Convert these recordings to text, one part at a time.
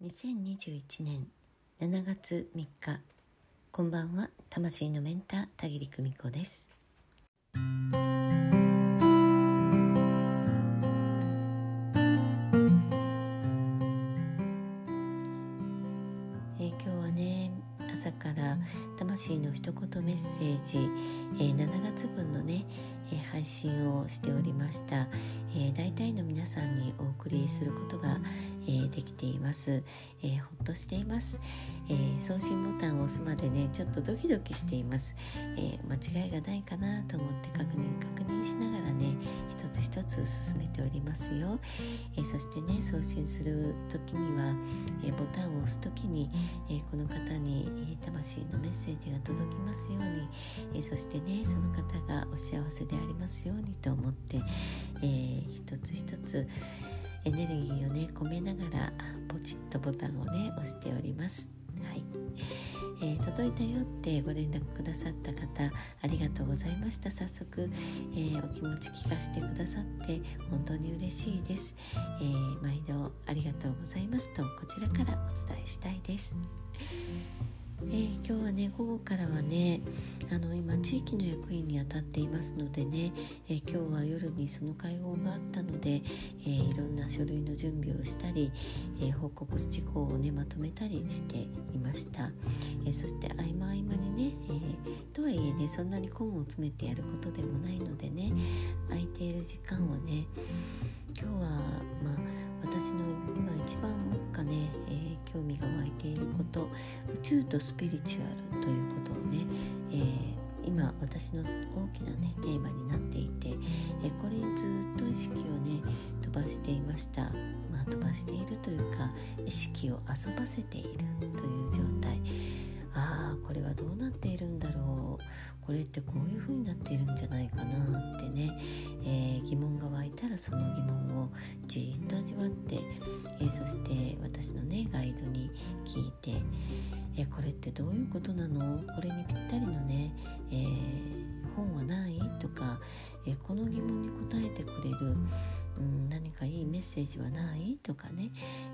2021年7月3日こんばんは魂のメンター田切久美子です。え今日はね朝から魂の一言メッセージ、えー7月分のね、えー配信をしておりました、えー大体の皆さんにお送りすることが、えーできています、えーほっとしています、えー送信ボタンを押すまでねちょっとドキドキしています、え間違いがないかなと思って確認確認しながらね一つ一つ進めておりますよ、えそしてね送信する時には、えボタンを押す時に、えーこの方に、え魂のメッセージが届きますように、えそしてねその方がお幸せでありますようにと思って、えー一つ一つエネルギーをね込めながらポチッとボタンをね押しております。はい。えー届いたよってご連絡くださった方ありがとうございました。早速、えーお気持ち聞かせてくださって本当に嬉しいです、えー毎度ありがとうございますとこちらからお伝えしたいです、えー今日はね午後からはねあの今地域の役員に当たっていますのでね、えー今日は夜にその会合があったので、えーいろんな書類の準備をしたり、え報告事項をねまとめたりしていました、えそして合間合間にね、えとはいえねそんなに根を詰めてやることでもないのでね空いている時間をね今日はまあ私の今一番目下ね、え興味が湧いていること宙とスピリチュアルということをね、えー今私の大きなねテーマになっていて、えこれにずっと意識をね飛ばしていました、まあ、飛ばしているというか意識を遊ばせているという状態。ああこれはどうなっているんだろう。これってこういう風になっているんじゃないかなってね、えー疑問が湧いたらその疑問をじーっと味わって、えーそして私のねガイドに聞いて、えーこれってどういうことなの？これにぴったりのね、えー本はない？とか、えこの疑問に答えてくれる、うん、何かいいメッセージはない？とかね、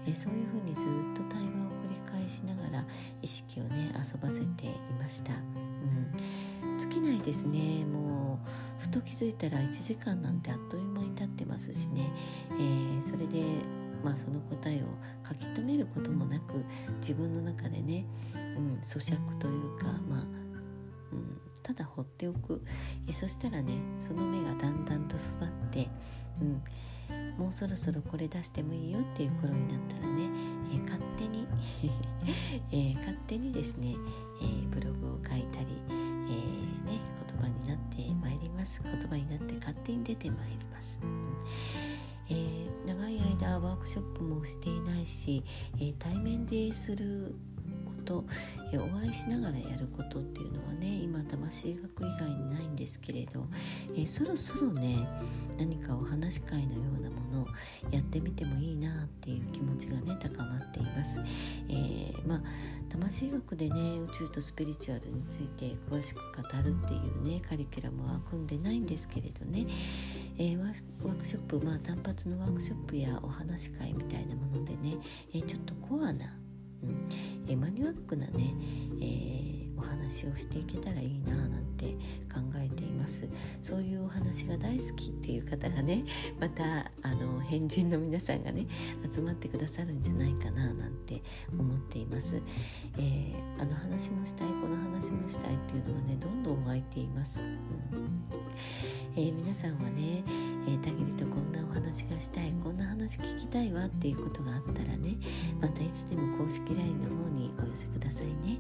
えそういうふうにずっと対話を繰り返しながら意識をね遊ばせていました。うん、尽きないですね。もうふと気づいたら1時間なんてあっという間に経ってますしね、えーそれでまあその答えを書き留めることもなく自分の中でね、うん、咀嚼というかまあ、うん、ただ放っておく、えそしたらねその芽がだんだんと育って、うん、もうそろそろこれ出してもいいよっていう頃になったらね、え勝手に、え勝手にですね、えブログを書いたり、えーね、言葉になってまいります。言葉になって勝手に出てまいります。えー長い間ワークショップもしていないし、えー対面ですると、えお会いしながらやることっていうのはね今魂学以外にないんですけれど、えそろそろね何かお話し会のようなものをやってみてもいいなっていう気持ちがね高まっています。えーまあ魂学でね宇宙とスピリチュアルについて詳しく語るっていうねカリキュラムは組んでないんですけれどね、えーワーワークショップまあ単発のワークショップやお話し会みたいなものでね、えーちょっとコアな、うん。えマニュアックなね、えーお話をしていけたらいいななんて考えています。そういうお話が大好きっていう方がねまたあの変人の皆さんがね集まってくださるんじゃないかななんて思っています、えーあの話もしたいこの話もしたいっていうのはねどんどん湧いています、うん。えー皆さんはね、えー、たぎりとこんなお話がしたいこんな話聞きたいわっていうことがあったらねまたいつでも公式 LINE の方にお寄せくださいね、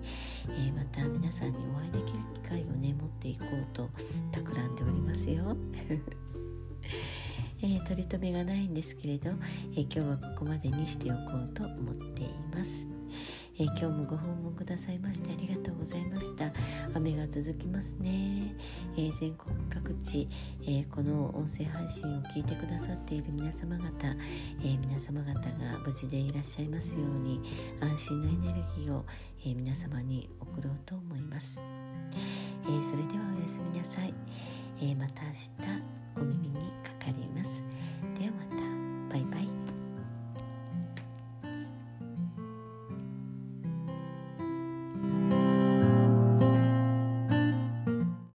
えーまた皆さんにお会いできる機会をね持っていこうと企んでおりますよ。えー取り留めがないんですけれど、え今日はここまでにしておこうと思っています、えー今日もご訪問くださいましてありがとうございました。雨が続きますね、えー全国各地、えーこの音声配信を聞いてくださっている皆様方、え皆様方が無事でいらっしゃいますように安心のエネルギーを、え皆様に送ろうと思います、えそれではおやすみなさい、えまた明日お耳にかかります。ではまた。バイバイ。